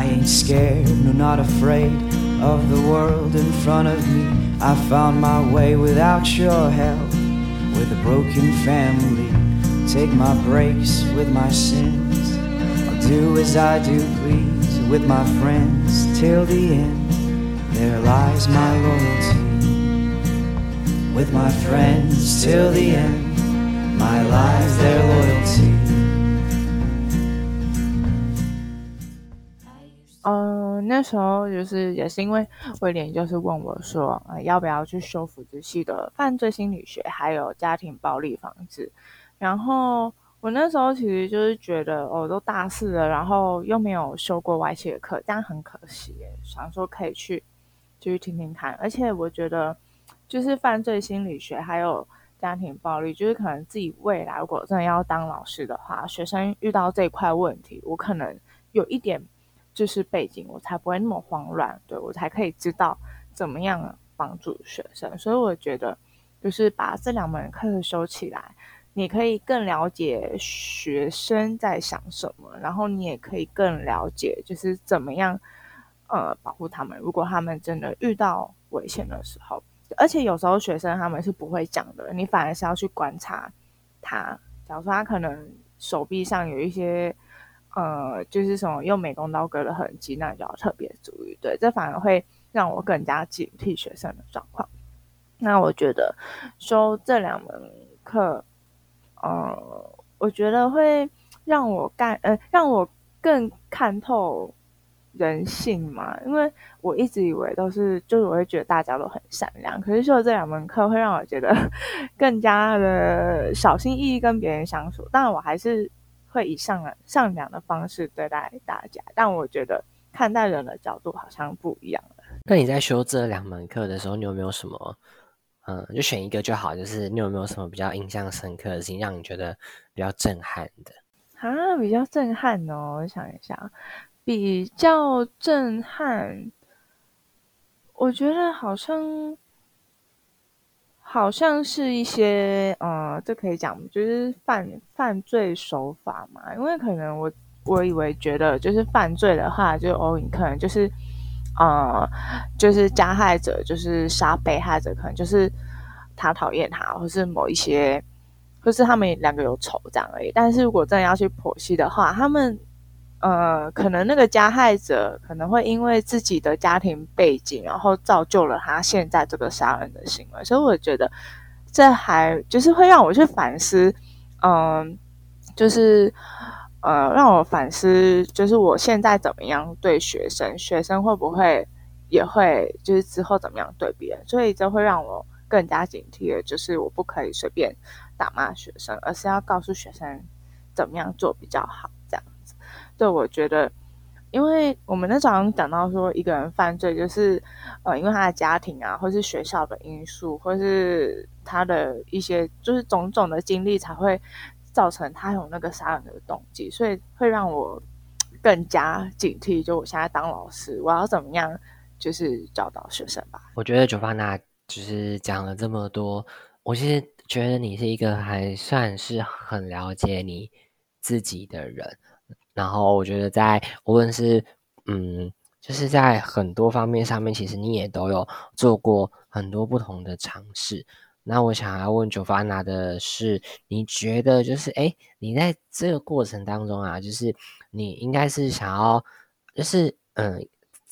I ain't scared, no, not afraid of the world in front of me. I found my way without your help, with a broken family. Take my breaks with my sins. I'll do as I do, please, with my friends till the end. There lies my loyalty. With my friends till the end, my lies their loyalty. 那时候就是也是因为威廉就是问我说，呃，要不要去修辅子系的犯罪心理学，还有家庭暴力防治。然后我那时候其实就是觉得，哦，都大四了，然后又没有修过外系的课，这样很可惜耶。想说可以去，就去听听看。而且我觉得，就是犯罪心理学还有家庭暴力，就是可能自己未来如果真的要当老师的话，学生遇到这一块问题，我可能有一点。就是背景，我才不会那么慌乱，对我才可以知道怎么样帮助学生。所以我觉得，就是把这两门课修起来，你可以更了解学生在想什么，然后你也可以更了解，就是怎么样呃保护他们。如果他们真的遇到危险的时候，而且有时候学生他们是不会讲的，你反而是要去观察他。假如说他可能手臂上有一些。呃，就是什么用美工刀割的痕迹，那就要特别注意。对，这反而会让我更加警惕学生的状况。那我觉得修这两门课，呃，我觉得会让我干，呃，让我更看透人性嘛。因为我一直以为都是，就是我会觉得大家都很善良，可是修这两门课会让我觉得 更加的小心翼翼跟别人相处。但，我还是。会以上善良的方式对待大家，但我觉得看待人的角度好像不一样了。那你在修这两门课的时候，你有没有什么，嗯，就选一个就好，就是你有没有什么比较印象深刻的事情，让你觉得比较震撼的？啊，比较震撼哦，我想一下，比较震撼，我觉得好像。好像是一些，呃，这可以讲，就是犯犯罪手法嘛。因为可能我我以为觉得，就是犯罪的话，就哦，你可能就是，呃，就是加害者就是杀被害者，可能就是他讨厌他，或是某一些，或是他们两个有仇这样而已。但是如果真的要去剖析的话，他们。呃，可能那个加害者可能会因为自己的家庭背景，然后造就了他现在这个杀人的行为，所以我觉得这还就是会让我去反思，嗯，就是呃，让我反思，就是我现在怎么样对学生，学生会不会也会就是之后怎么样对别人，所以这会让我更加警惕的，就是我不可以随便打骂学生，而是要告诉学生怎么样做比较好。这样对，我觉得，因为我们那早上讲到说，一个人犯罪就是，呃，因为他的家庭啊，或是学校的因素，或是他的一些就是种种的经历，才会造成他有那个杀人的动机，所以会让我 更加警惕。就我现在当老师，我要怎么样就是教导学生吧？我觉得九发娜就是讲了这么多，我其实觉得你是一个还算是很了解你自己的人。然后我觉得，在无论是嗯，就是在很多方面上面，其实你也都有做过很多不同的尝试。那我想要问九发娜的是，你觉得就是哎，你在这个过程当中啊，就是你应该是想要，就是嗯，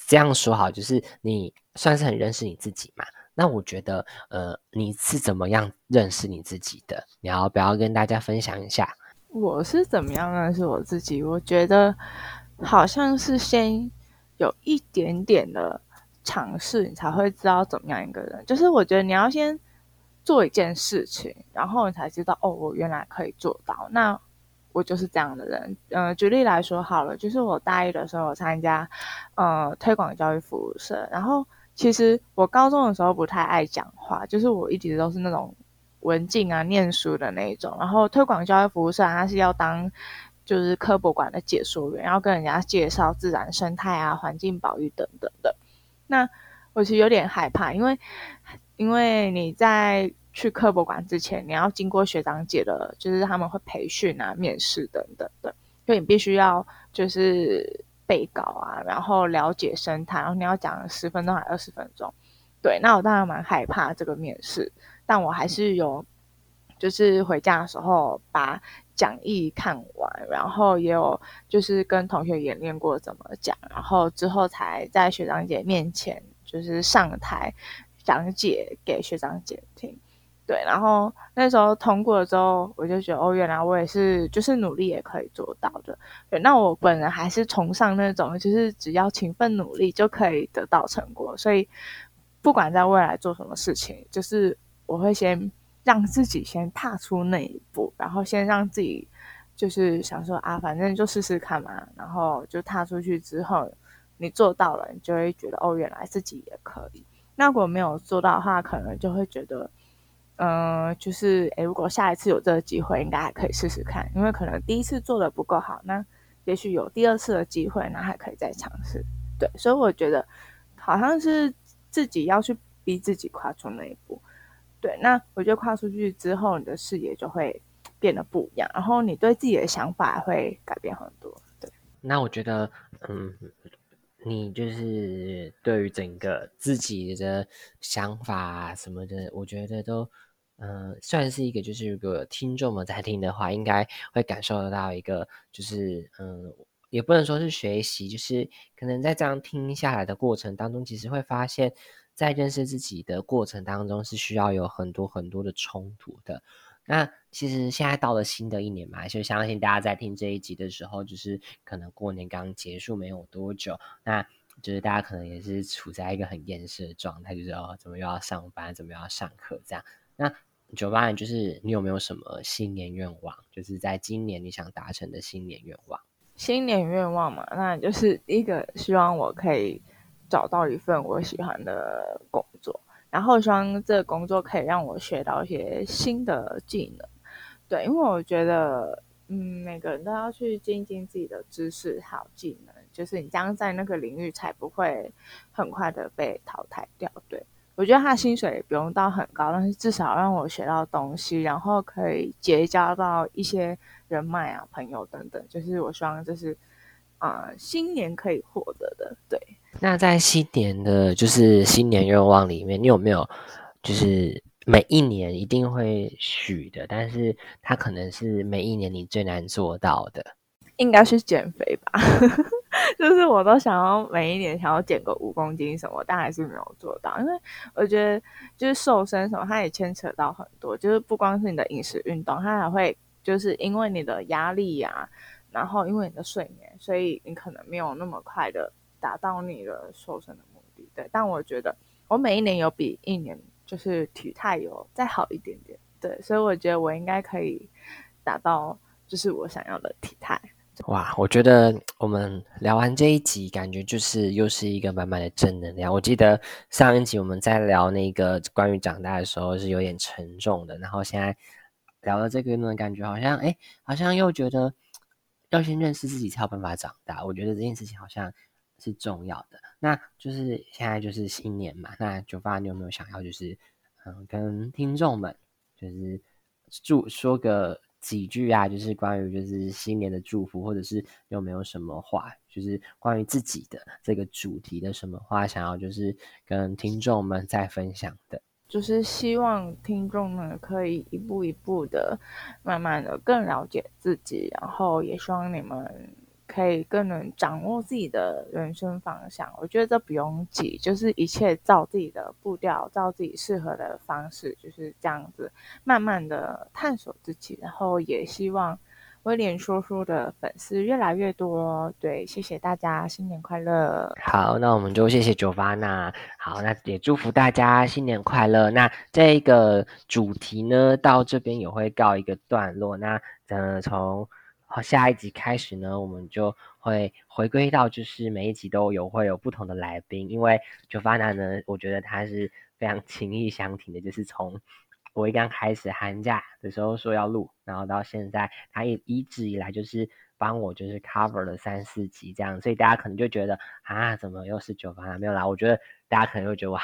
这样说好，就是你算是很认识你自己嘛？那我觉得，呃，你是怎么样认识你自己的？你要不要跟大家分享一下？我是怎么样认识我自己？我觉得好像是先有一点点的尝试，你才会知道怎么样一个人。就是我觉得你要先做一件事情，然后你才知道哦，我原来可以做到。那我就是这样的人。嗯，举例来说好了，就是我大一的时候我参加呃推广教育服务社，然后其实我高中的时候不太爱讲话，就是我一直都是那种。文静啊，念书的那种，然后推广教育服务社，他是要当就是科博馆的解说员，要跟人家介绍自然生态啊、环境保育等等的。那我其实有点害怕，因为因为你在去科博馆之前，你要经过学长姐的，就是他们会培训啊、面试等等的，所以你必须要就是背稿啊，然后了解生态，然后你要讲十分钟还是二十分钟？对，那我当然蛮害怕这个面试，但我还是有，就是回家的时候把讲义看完，然后也有就是跟同学演练过怎么讲，然后之后才在学长姐面前就是上台讲解给学长姐听。对，然后那时候通过了之后，我就觉得哦，原来我也是就是努力也可以做到的。对，那我本人还是崇尚那种就是只要勤奋努力就可以得到成果，所以。不管在未来做什么事情，就是我会先让自己先踏出那一步，然后先让自己就是想说啊，反正就试试看嘛。然后就踏出去之后，你做到了，你就会觉得哦，原来自己也可以。那如果没有做到的话，可能就会觉得，嗯，就是诶，如果下一次有这个机会，应该还可以试试看，因为可能第一次做的不够好，那也许有第二次的机会，那还可以再尝试。对，所以我觉得好像是。自己要去逼自己跨出那一步，对，那我觉得跨出去之后，你的视野就会变得不一样，然后你对自己的想法会改变很多。对，那我觉得，嗯，你就是对于整个自己的想法什么的，我觉得都，嗯，算是一个，就是如果听众们在听的话，应该会感受得到一个，就是，嗯。也不能说是学习，就是可能在这样听下来的过程当中，其实会发现，在认识自己的过程当中，是需要有很多很多的冲突的。那其实现在到了新的一年嘛，就相信大家在听这一集的时候，就是可能过年刚结束没有多久，那就是大家可能也是处在一个很厌世的状态，就是哦，怎么又要上班，怎么又要上课这样。那九八年，就是你有没有什么新年愿望？就是在今年你想达成的新年愿望？新年愿望嘛，那就是第一个希望我可以找到一份我喜欢的工作，然后希望这个工作可以让我学到一些新的技能。对，因为我觉得，嗯，每个人都要去精进自己的知识还有技能，就是你这样在那个领域才不会很快的被淘汰掉。对。我觉得他薪水也不用到很高，但是至少让我学到东西，然后可以结交到一些人脉啊、朋友等等。就是我希望就是啊，新年可以获得的。对。那在新年的，就是新年愿望里面，你有没有就是每一年一定会许的，但是它可能是每一年你最难做到的？应该是减肥吧。就是我都想要每一年想要减个五公斤什么，但还是没有做到。因为我觉得就是瘦身什么，它也牵扯到很多，就是不光是你的饮食、运动，它还会就是因为你的压力呀，然后因为你的睡眠，所以你可能没有那么快的达到你的瘦身的目的。对，但我觉得我每一年有比一年就是体态有再好一点点。对，所以我觉得我应该可以达到就是我想要的体态。哇，我觉得我们聊完这一集，感觉就是又是一个满满的正能量。我记得上一集我们在聊那个关于长大的时候是有点沉重的，然后现在聊到这个呢，感觉好像哎，好像又觉得要先认识自己才有办法长大。我觉得这件事情好像是重要的。那就是现在就是新年嘛，那九八你有没有想要就是嗯跟听众们就是祝说个？几句啊，就是关于就是新年的祝福，或者是有没有什么话，就是关于自己的这个主题的什么话，想要就是跟听众们再分享的，就是希望听众们可以一步一步的，慢慢的更了解自己，然后也希望你们。可以更能掌握自己的人生方向，我觉得这不用急，就是一切照自己的步调，照自己适合的方式，就是这样子，慢慢的探索自己。然后也希望威廉说书的粉丝越来越多。对，谢谢大家，新年快乐！好，那我们就谢谢九八那好，那也祝福大家新年快乐。那这个主题呢，到这边也会告一个段落。那呃，从好，下一集开始呢，我们就会回归到，就是每一集都有会有不同的来宾，因为九发娜呢，我觉得他是非常情意相挺的，就是从我一刚开始寒假的时候说要录，然后到现在，他一一直以来就是帮我就是 cover 了三四集这样，所以大家可能就觉得啊，怎么又是九发男没有啦？我觉得大家可能会觉得哇，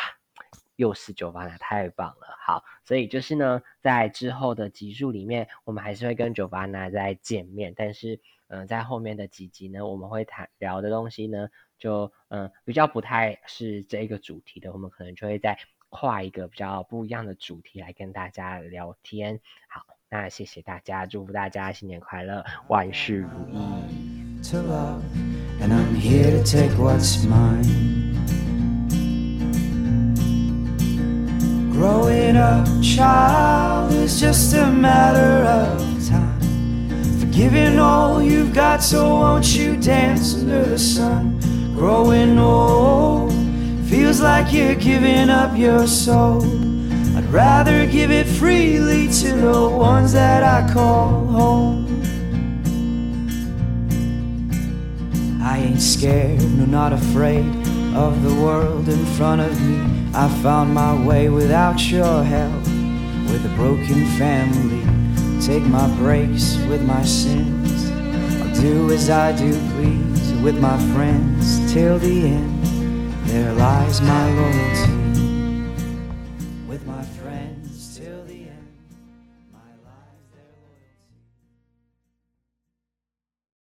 又是九八娜，太棒了。好，所以就是呢，在之后的集数里面，我们还是会跟九八娜再见面。但是，嗯，在后面的几集呢，我们会谈聊的东西呢，就嗯比较不太是这个主题的，我们可能就会在跨一个比较不一样的主题来跟大家聊天。好，那谢谢大家，祝福大家新年快乐，万事如意。to love, and I'm here to take what's mine. Growing up, child, is just a matter of time. Forgiving all you've got, so won't you dance under the sun? Growing old feels like you're giving up your soul. I'd rather give it freely to the ones that I call home. I ain't scared, no, not afraid of the world in front of me. I found my way without your help, with a broken family. Take my breaks with my sins. I'll do as I do, please, with my friends till the end. There lies my loyalty.